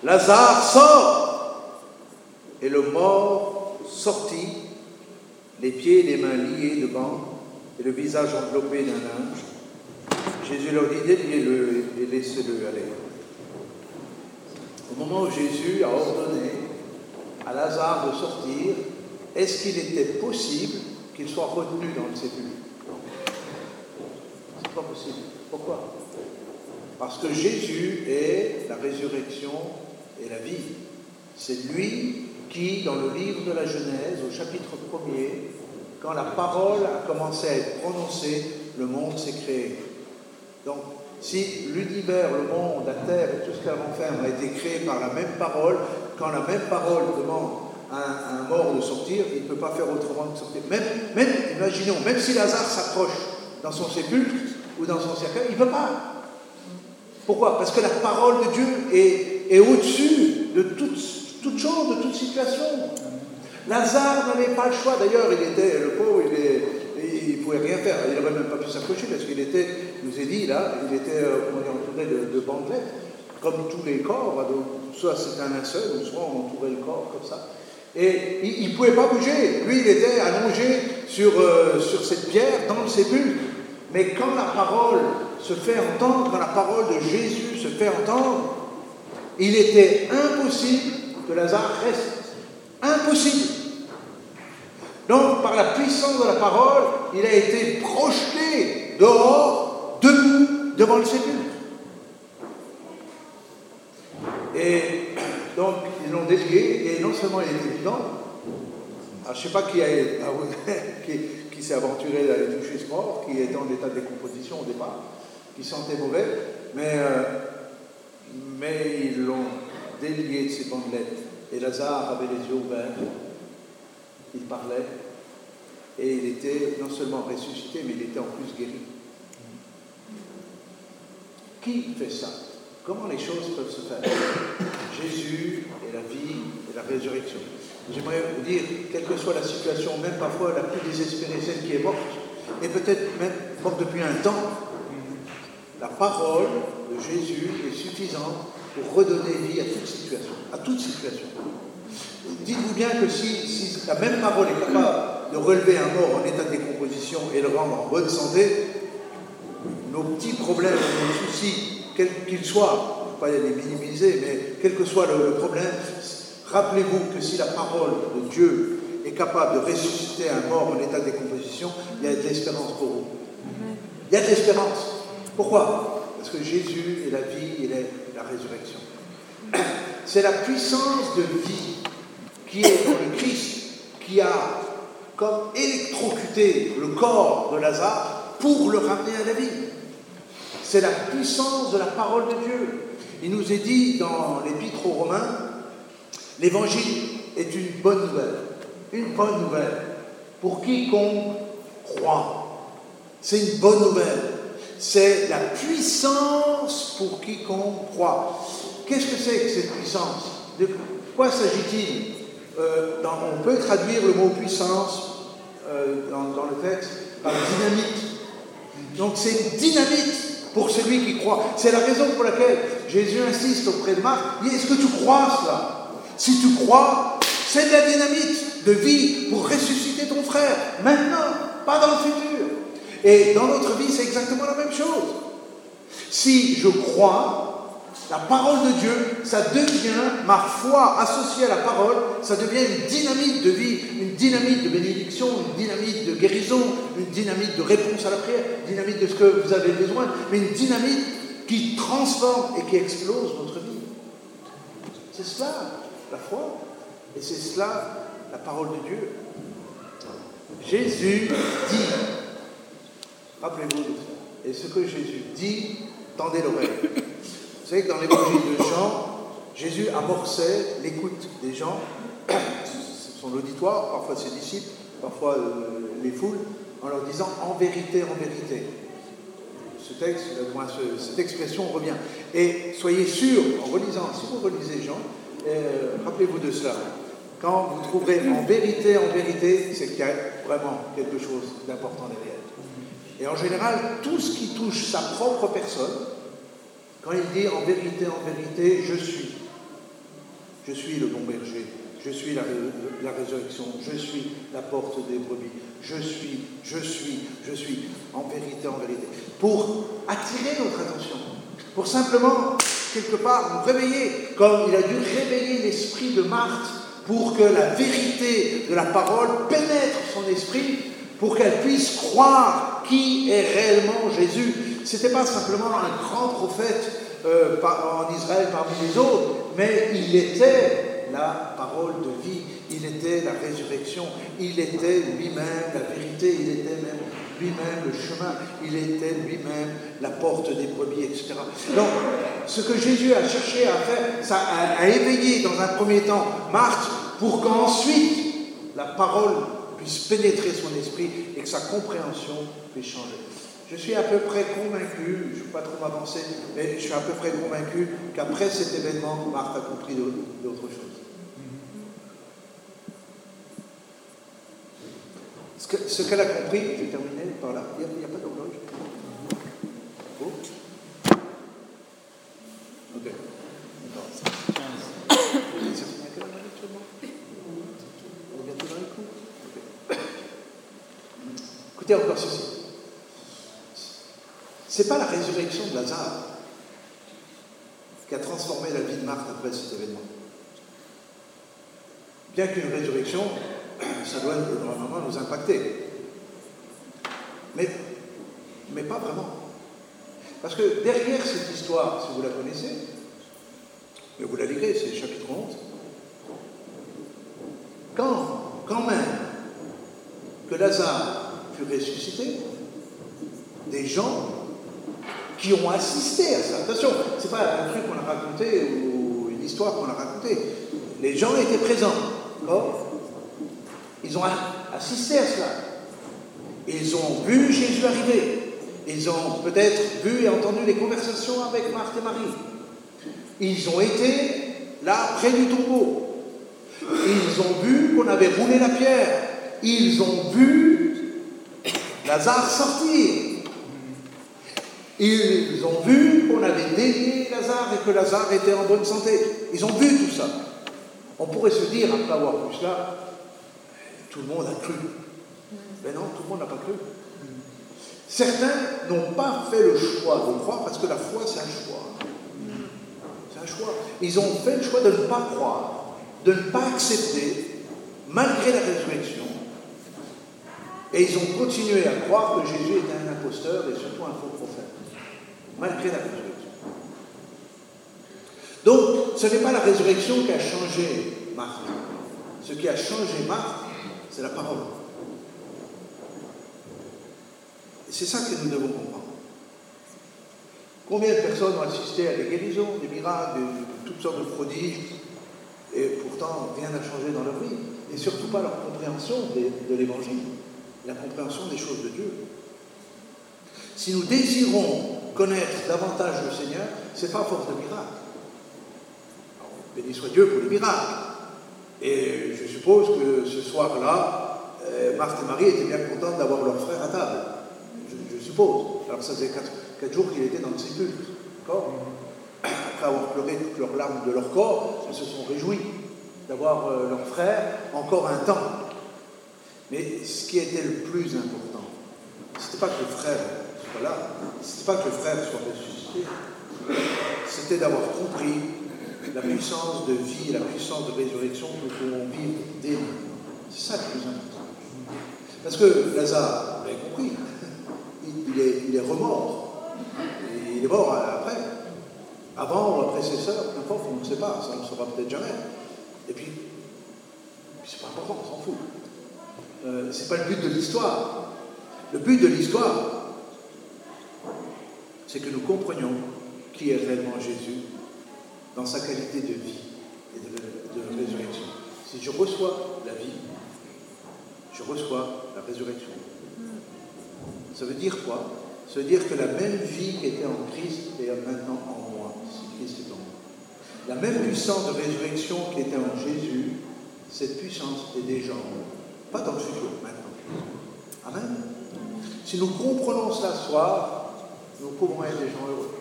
Lazare, sort Et le mort sortit, les pieds et les mains liés devant, et le visage enveloppé d'un linge. Jésus leur dit, déliez-le et laissez-le aller. Au moment où Jésus a ordonné à Lazare de sortir, est-ce qu'il était possible qu'il soit retenu dans le sépulcre? Pourquoi? Parce que Jésus est la résurrection et la vie. C'est lui qui, dans le livre de la Genèse, au chapitre 1er, quand la parole a commencé à être prononcée, le monde s'est créé. Donc, si l'univers, le monde, la terre et tout ce qu'elle renferme a été créé par la même parole, quand la même parole demande un, mort de sortir, il ne peut pas faire autrement que sortir. Même, même, imaginons, même si Lazare s'approche dans son sépulcre ou dans son cercueil, il ne peut pas. Pourquoi? Parce que la parole de Dieu est, est au-dessus de toute, toute chose, de toute situation. Lazare n'avait pas le choix. D'ailleurs, il était, le pauvre, il ne pouvait rien faire. Il n'aurait même pas pu s'approcher parce qu'il était, nous est dit là, il était euh, entouré de, de bandelettes, comme tous les corps. Donc, soit c'est un linceul, soit on entourait le corps comme ça. Et il ne pouvait pas bouger. Lui, il était allongé sur, euh, sur cette pierre dans le sépulcre. Mais quand la parole se fait entendre, quand la parole de Jésus se fait entendre, il était impossible que Lazare reste. Impossible. Donc, par la puissance de la parole, il a été projeté dehors, debout, devant le sépulcre. Et donc, ils l'ont délié, et non seulement il était vivant, je ne sais pas qui, a, qui, s'est aventuré d'aller toucher ce mort, qui était en état de décomposition au départ, qui sentait mauvais, mais, euh, mais ils l'ont délié de ses bandelettes. Et Lazare avait les yeux ouverts, il parlait, et il était non seulement ressuscité, mais il était en plus guéri. Qui fait ça? Comment les choses peuvent se faire? Jésus est la vie et la résurrection. J'aimerais vous dire, quelle que soit la situation, même parfois la plus désespérée, celle qui est morte, et peut-être même morte depuis un temps, la parole de Jésus est suffisante pour redonner vie à toute situation. À toute situation. Dites-vous bien que si, si, la même parole est capable de relever un mort en état de décomposition et le rendre en bonne santé, nos petits problèmes, nos soucis, quel qu'il soit, je ne vais pas les minimiser, mais quel que soit le, problème, rappelez-vous que si la parole de Dieu est capable de ressusciter un mort en état de décomposition, il y a de l'espérance pour vous. Il y a de l'espérance. Pourquoi? Parce que Jésus est la vie et la résurrection. C'est la puissance de vie qui est dans le Christ qui a comme électrocuté le corps de Lazare pour le ramener à la vie. C'est la puissance de la parole de Dieu. Il nous est dit dans l'Épître aux Romains, l'Évangile est une bonne nouvelle. Une bonne nouvelle pour quiconque croit. C'est une bonne nouvelle. C'est la puissance pour quiconque croit. Qu'est-ce que c'est que cette puissance? De quoi s'agit-il? Euh, On peut traduire le mot puissance euh, dans, dans, le texte par dynamite. Donc c'est une dynamite pour celui qui croit. C'est la raison pour laquelle Jésus insiste auprès de Marc. Est-ce que tu crois cela? Si tu crois, c'est de la dynamite de vie pour ressusciter ton frère. Maintenant, pas dans le futur. Et dans notre vie, c'est exactement la même chose. Si je crois, la parole de Dieu, ça devient, ma foi associée à la parole, ça devient une dynamique de vie, une dynamique de bénédiction, une dynamique de guérison, une dynamique de réponse à la prière, une dynamique de ce que vous avez besoin, mais une dynamique qui transforme et qui explose votre vie. C'est cela, la foi. Et c'est cela, la parole de Dieu. Jésus dit, rappelez-vous et ce que Jésus dit, tendez l'oreille. Vous savez que dans l'évangile de Jean, Jésus amorçait l'écoute des gens, son auditoire, parfois ses disciples, parfois euh, les foules, en leur disant en vérité, en vérité. Ce texte, cette expression revient. Et soyez sûrs, en relisant, si vous relisez Jean, rappelez-vous de cela. Quand vous trouverez en vérité, en vérité, c'est qu'il y a vraiment quelque chose d'important derrière. Et en général, tout ce qui touche sa propre personne, quand il dit en vérité, en vérité, je suis, je suis le bon berger, je suis la, résurrection, je suis la porte des brebis, je suis, je suis, je suis, en vérité, en vérité, pour attirer notre attention, pour simplement, quelque part, nous réveiller, comme il a dû réveiller l'esprit de Marthe pour que la vérité de la parole pénètre son esprit, pour qu'elle puisse croire qui est réellement Jésus. C'était pas simplement un grand prophète euh, en Israël parmi les autres, mais il était la parole de vie, il était la résurrection, il était lui-même la vérité, il était même lui-même le chemin, il était lui-même la porte des brebis, etc. Donc, ce que Jésus a cherché à faire, ça a, éveillé dans un premier temps Marthe pour qu'ensuite la parole puisse pénétrer son esprit et que sa compréhension puisse changer. Je suis à peu près convaincu, je ne vais pas trop m'avancer, mais je suis à peu près convaincu qu'après cet événement, Marthe a compris d'autres choses. Ce qu'elle a compris, je vais terminer par là, il n'y a, pas d'horloge? Oh. Ok. Écoutez encore ceci. Ce n'est pas la résurrection de Lazare qui a transformé la vie de Marthe après cet événement. Bien qu'une résurrection, ça doit normalement nous impacter. Mais, pas vraiment. Parce que derrière cette histoire, si vous la connaissez, mais vous la lirez, c'est le chapitre 11, quand, même que Lazare fut ressuscité, des gens qui ont assisté à ça. Attention, ce n'est pas un truc qu'on a raconté ou une histoire qu'on a racontée. Les gens étaient présents. Ils ont assisté à cela. Ils ont vu Jésus arriver. Ils ont peut-être vu et entendu les conversations avec Marthe et Marie. Ils ont été là près du tombeau. Ils ont vu qu'on avait roulé la pierre. Ils ont vu Lazare sortir. Ils ont vu qu'on avait délié Lazare et que Lazare était en bonne santé. Ils ont vu tout ça. On pourrait se dire, après avoir vu cela, tout le monde a cru. Mais non, tout le monde n'a pas cru. Certains n'ont pas fait le choix de croire parce que la foi, c'est un choix. C'est un choix. Ils ont fait le choix de ne pas croire, de ne pas accepter, malgré la résurrection. Et ils ont continué à croire que Jésus était un imposteur et surtout un faux prophète malgré la résurrection. Donc, ce n'est pas la résurrection qui a changé Marthe. Ce qui a changé Marthe, c'est la parole. C'est ça que nous devons comprendre. Combien de personnes ont assisté à des guérisons, des miracles, de, toutes sortes de prodiges, et pourtant rien n'a changé dans leur vie, et surtout pas leur compréhension de, de l'évangile. la compréhension des choses de Dieu. Si nous désirons connaître davantage le Seigneur, c'est pas à force de miracles. béni soit Dieu pour les miracles. Et je suppose que ce soir-là, euh, Marthe et Marie étaient bien contentes d'avoir leur frère à table. Je, suppose. Alors ça faisait quatre, jours qu'il était dans le sépulcre. D'accord Après avoir pleuré toutes leurs larmes de leur corps, ils se sont réjouis d'avoir euh, leur frère encore un temps. Mais ce qui était le plus important, ce n'était pas que le frère soit là, ce n'était pas que le frère soit ressuscité, c'était d'avoir compris la puissance de vie, la puissance de résurrection que nous pouvons vivre dès maintenant. C'est ça le plus important. Parce que Lazare, vous l'avez compris, il, est, il est remort. il est mort après. Avant après ses sœurs, n'importe, on ne sait pas, ça ne saura peut-être jamais. Et puis, c'est pas important, on s'en fout. Euh, c'est pas le but de l'histoire. Le but de l'histoire, c'est que nous comprenions qui est réellement Jésus dans sa qualité de vie et de, résurrection. Si je reçois la vie, je reçois la résurrection. Ça veut dire quoi? Ça veut dire que la même vie qui était en Christ est maintenant en moi, si Christ est en moi. La même puissance de résurrection qui était en Jésus, cette puissance est déjà en moi. Pas dans le futur, maintenant. Amen. Si nous comprenons cela ce soir, nous pouvons être des gens heureux.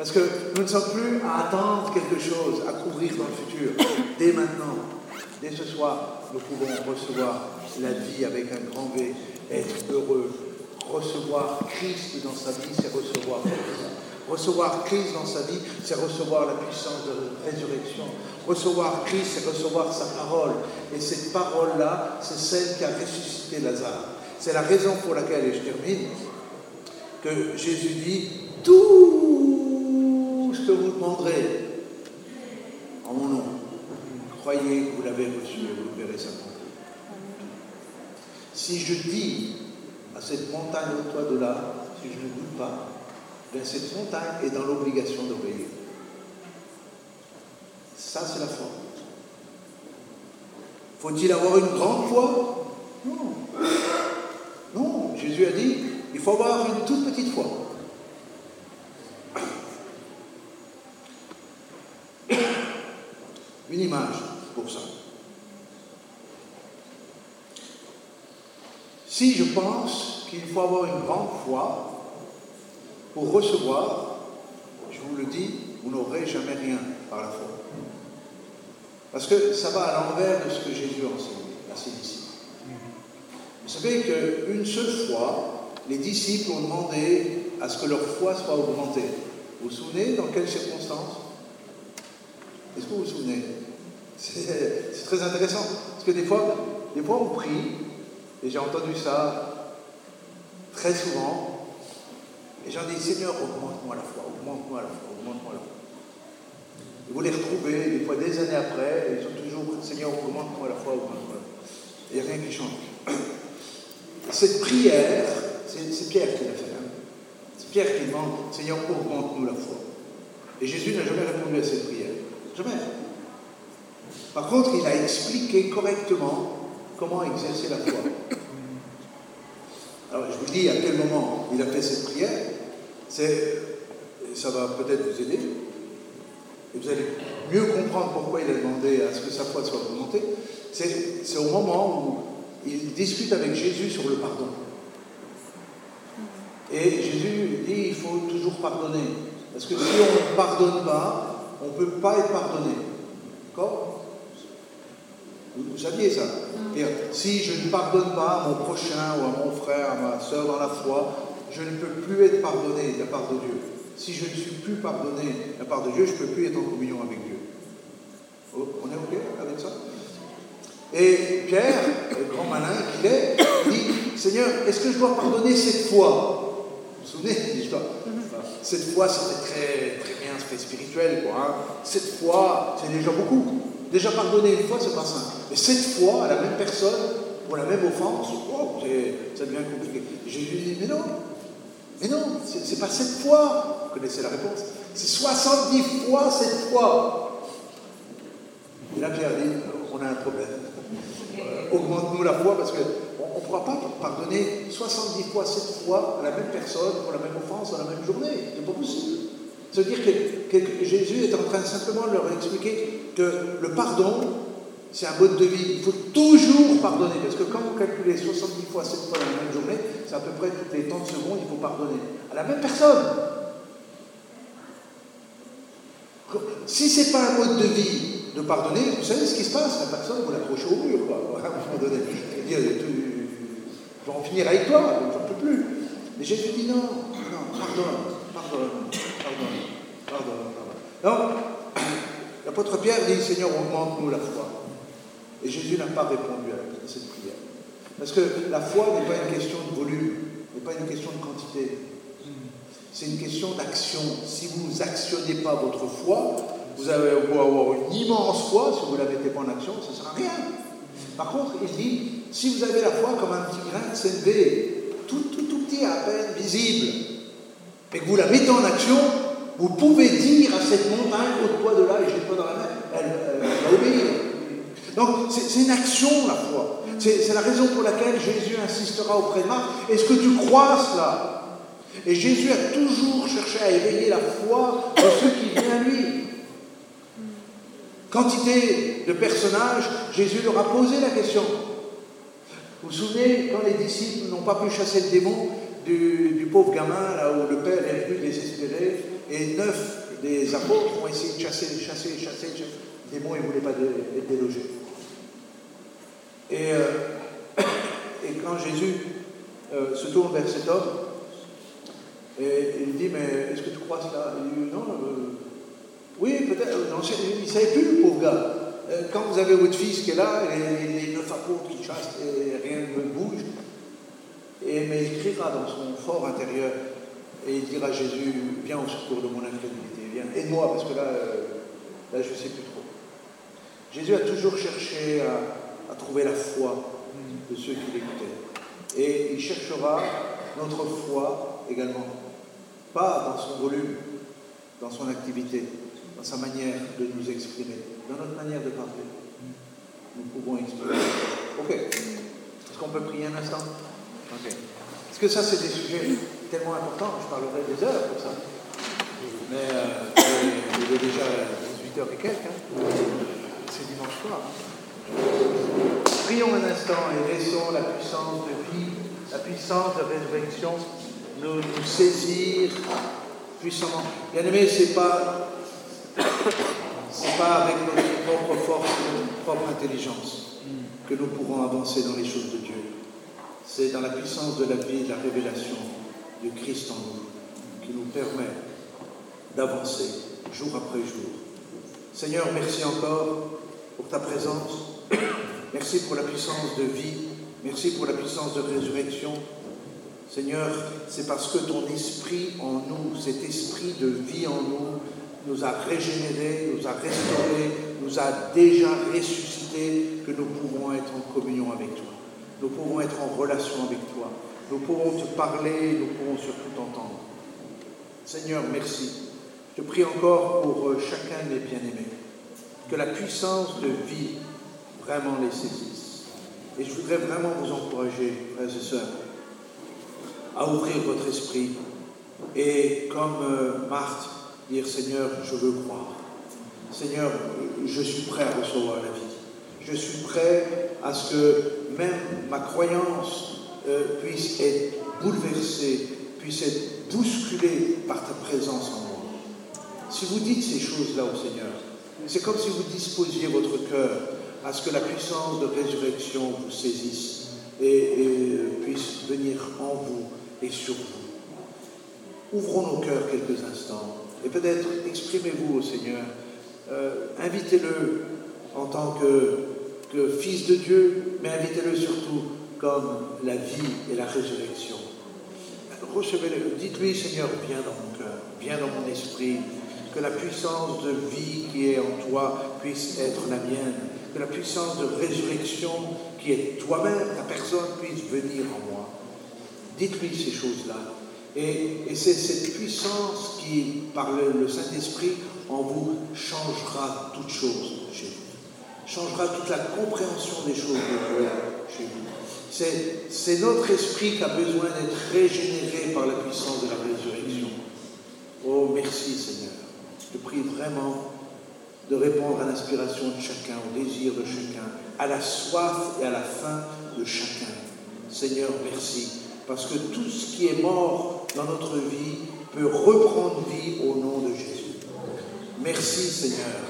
Parce que nous ne sommes plus à attendre quelque chose, à couvrir dans le futur. Dès maintenant, dès ce soir, nous pouvons recevoir la vie avec un grand V, être heureux. Recevoir Christ dans sa vie, c'est recevoir Recevoir Christ dans sa vie, c'est recevoir la puissance de résurrection. Recevoir Christ, c'est recevoir sa parole. Et cette parole-là, c'est celle qui a ressuscité Lazare. C'est la raison pour laquelle, et je termine, que Jésus dit, tout que vous demanderez en mon nom, croyez que vous l'avez reçu et vous verrez ça Si je dis à cette montagne au toi de là, si je ne doute pas, bien cette montagne est dans l'obligation d'obéir. Ça, c'est la foi. Faut-il avoir une grande foi? Non. Non, Jésus a dit, il faut avoir une toute petite foi. Image pour ça. Si je pense qu'il faut avoir une grande foi pour recevoir, je vous le dis, vous n'aurez jamais rien par la foi. Parce que ça va à l'envers de ce que Jésus a enseigné, c'est ici. Vous savez qu'une seule fois, les disciples ont demandé à ce que leur foi soit augmentée. Vous vous souvenez dans quelles circonstances? Est-ce que vous vous souvenez? C'est très intéressant. Parce que des fois, des fois on prie, et j'ai entendu ça très souvent, et j'en dis Seigneur, augmente-moi la foi, augmente-moi la foi, augmente-moi la foi. Et vous les retrouvez, des fois des années après, et ils sont toujours Seigneur, augmente-moi la foi, augmente-moi la foi. A rien qui change. Cette prière, c'est Pierre qui l'a fait. Hein. C'est Pierre qui demande Seigneur, augmente-nous la foi. Et Jésus n'a jamais répondu à cette prière. Jamais. Par contre, il a expliqué correctement comment exercer la foi. Alors, je vous dis à quel moment il a fait cette prière. C'est, ça va peut-être vous aider. Et vous allez mieux comprendre pourquoi il a demandé à ce que sa foi soit augmentée. C'est, c'est au moment où il discute avec Jésus sur le pardon. Et Jésus dit il faut toujours pardonner. Parce que si on ne pardonne pas, on ne peut pas être pardonné. D'accord? Vous, saviez ça Si je ne pardonne pas à mon prochain ou à mon frère, à ma soeur dans la foi, je ne peux plus être pardonné de la part de Dieu. Si je ne suis plus pardonné de la part de Dieu, je ne peux plus être en communion avec Dieu. Oh, on est OK avec ça? Et Pierre, le grand malin qu'il est, dit Seigneur, est-ce que je dois pardonner cette fois Vous vous souvenez de l'histoire? Cette fois, c'était très, très bien, c'était spirituel. Quoi, hein. Cette fois, c'est déjà beaucoup. Déjà pardonner une fois, c'est pas simple. Mais cette fois, à la même personne, pour la même offense, oh, ça devient compliqué. Jésus dit, mais non, mais non, c'est pas cette fois. Vous connaissez la réponse. C'est 70 fois cette fois. Et là, Pierre dit, on a un problème. Augmente-nous la foi parce qu'on on ne pourra pas pardonner 70 fois, 7 fois à la même personne pour la même offense dans la même journée. C'est pas possible. C'est-à-dire que, que, Jésus est en train simplement de leur expliquer que le pardon, c'est un mode de vie. Il faut toujours pardonner. Parce que quand vous calculez 70 fois, 7 fois dans la même journée, c'est à peu près toutes les 30 secondes, il faut pardonner. À la même personne. Si ce n'est pas un mode de vie de pardonner, vous savez ce qui se passe? La personne, vous l'accrochez au mur, quoi. À un moment donné. En finir avec toi, je n'en peux plus. Mais Jésus dit non, non, pardonne, pardonne, pardonne, pardonne. Non, l'apôtre Pierre dit Seigneur, augmente-nous la foi. Et Jésus n'a pas répondu à cette prière. Parce que la foi n'est pas une question de volume, n'est pas une question de quantité. C'est une question d'action. Si vous n'actionnez pas votre foi, vous allez avoir une immense foi, si vous ne la mettez pas en action, ça ne sera rien. Par contre, il dit, si vous avez la foi comme un petit grain de CNV, tout, tout, tout petit, à peine visible, et que vous la mettez en action, vous pouvez dire à cette montagne, ôte-toi de là et jette-toi dans la mer, elle, va obéir. Donc, c'est une action, la foi. C'est la raison pour laquelle Jésus insistera auprès de Marc. Est-ce que tu crois cela Et Jésus a toujours cherché à éveiller la foi de ceux qui viennent à lui. Quantité de personnages, Jésus leur a posé la question. Vous vous souvenez, quand les disciples n'ont pas pu chasser le démon du, pauvre gamin, là où le père est venu désespéré, et neuf des apôtres ont essayé de chasser, chasser, chasser, chasser. Le démon, il ne voulait pas être délogé. Et, euh, et quand Jésus euh, se tourne vers cet homme, et, il dit, mais est-ce que tu crois cela? Il dit, non, euh, oui, peut-être, il ne savait plus, le pauvre gars. Quand vous avez votre fils qui est là, et les neuf apôtres qui chassent, et rien ne bouge, et, mais il criera dans son fort intérieur, et il dira à Jésus, viens au secours de mon incrédulité, viens, aide-moi, parce que là, là je ne sais plus trop. Jésus a toujours cherché à trouver la foi de ceux qui l'écoutaient. Et il cherchera notre foi également. Pas dans son volume, dans son activité, dans sa manière de nous exprimer, dans notre manière de parler. Nous pouvons exprimer. Ok. Est-ce qu'on peut prier un instant? Est-ce que ça, c'est des sujets tellement importants Je parlerai des heures pour ça. Mais euh, il est déjà 18h et quelques. Hein. C'est dimanche soir. Prions un instant et laissons la puissance de vie, la puissance de résurrection nous, nous saisir puissamment. Bien aimé, c'est pas c'est pas avec notre propre force, notre propre intelligence que nous pourrons avancer dans les choses de Dieu. C'est dans la puissance de la vie la révélation de Christ en nous qui nous permet d'avancer jour après jour. Seigneur, merci encore pour ta présence. Merci pour la puissance de vie. Merci pour la puissance de résurrection. Seigneur, c'est parce que ton esprit en nous, cet esprit de vie en nous, nous a régénérés, nous a restaurés, nous a déjà ressuscités, que nous pouvons être en communion avec toi. Nous pouvons être en relation avec toi. Nous pouvons te parler, nous pouvons surtout t'entendre. Seigneur, merci. Je prie encore pour euh, chacun des bien-aimés, que la puissance de vie vraiment les saisisse. Et je voudrais vraiment vous encourager, frères et sœurs, à ouvrir votre esprit et, comme euh, Marthe, dire Seigneur, je veux croire. Seigneur, je suis prêt à recevoir la vie. Je suis prêt à ce que même ma croyance euh, puisse être bouleversée, puisse être bousculée par ta présence en moi. Si vous dites ces choses-là au Seigneur, c'est comme si vous disposiez votre cœur à ce que la puissance de résurrection vous saisisse et, et puisse venir en vous et sur vous. Ouvrons nos cœurs quelques instants et peut-être exprimez-vous au Seigneur. Euh, invitez-le en tant que, que, fils de Dieu, mais invitez-le surtout comme la vie et la résurrection. Recevez-le, dites-lui Seigneur, viens dans mon cœur, viens dans mon esprit, que la puissance de vie qui est en toi puisse être la mienne, que la puissance de résurrection qui est toi-même, ta personne, puisse venir en moi. Dites-lui ces choses-là. Et, c'est cette puissance qui, par le, Saint-Esprit, en vous changera toutes choses chez vous. Changera toute la compréhension des choses de Dieu chez vous. C'est notre esprit qui a besoin d'être régénéré par la puissance de la résurrection. Oh, merci Seigneur. Je te prie vraiment de répondre à l'inspiration de chacun, au désir de chacun, à la soif et à la faim de chacun. Seigneur, merci, parce que tout ce qui est mort dans notre vie peut reprendre vie au nom de Jésus. Merci Seigneur.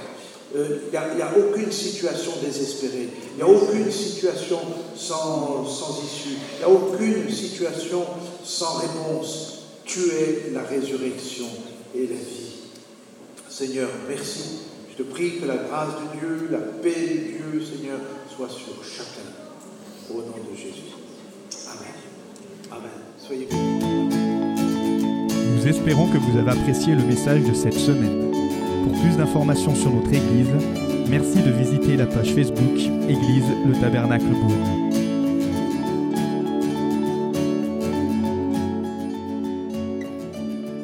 Il euh, n'y a, aucune situation désespérée. Il n'y a aucune situation sans, sans issue. Il n'y a aucune situation sans réponse. Tu es la résurrection et la vie. Seigneur, merci. Je te prie que la grâce de Dieu, la paix de Dieu, Seigneur, soit sur chacun. Au nom de Jésus. Amen. Amen. Soyez Nous espérons que vous avez apprécié le message de cette semaine. Pour plus d'informations sur notre Église, merci de visiter la page Facebook Église le Tabernacle Beaune.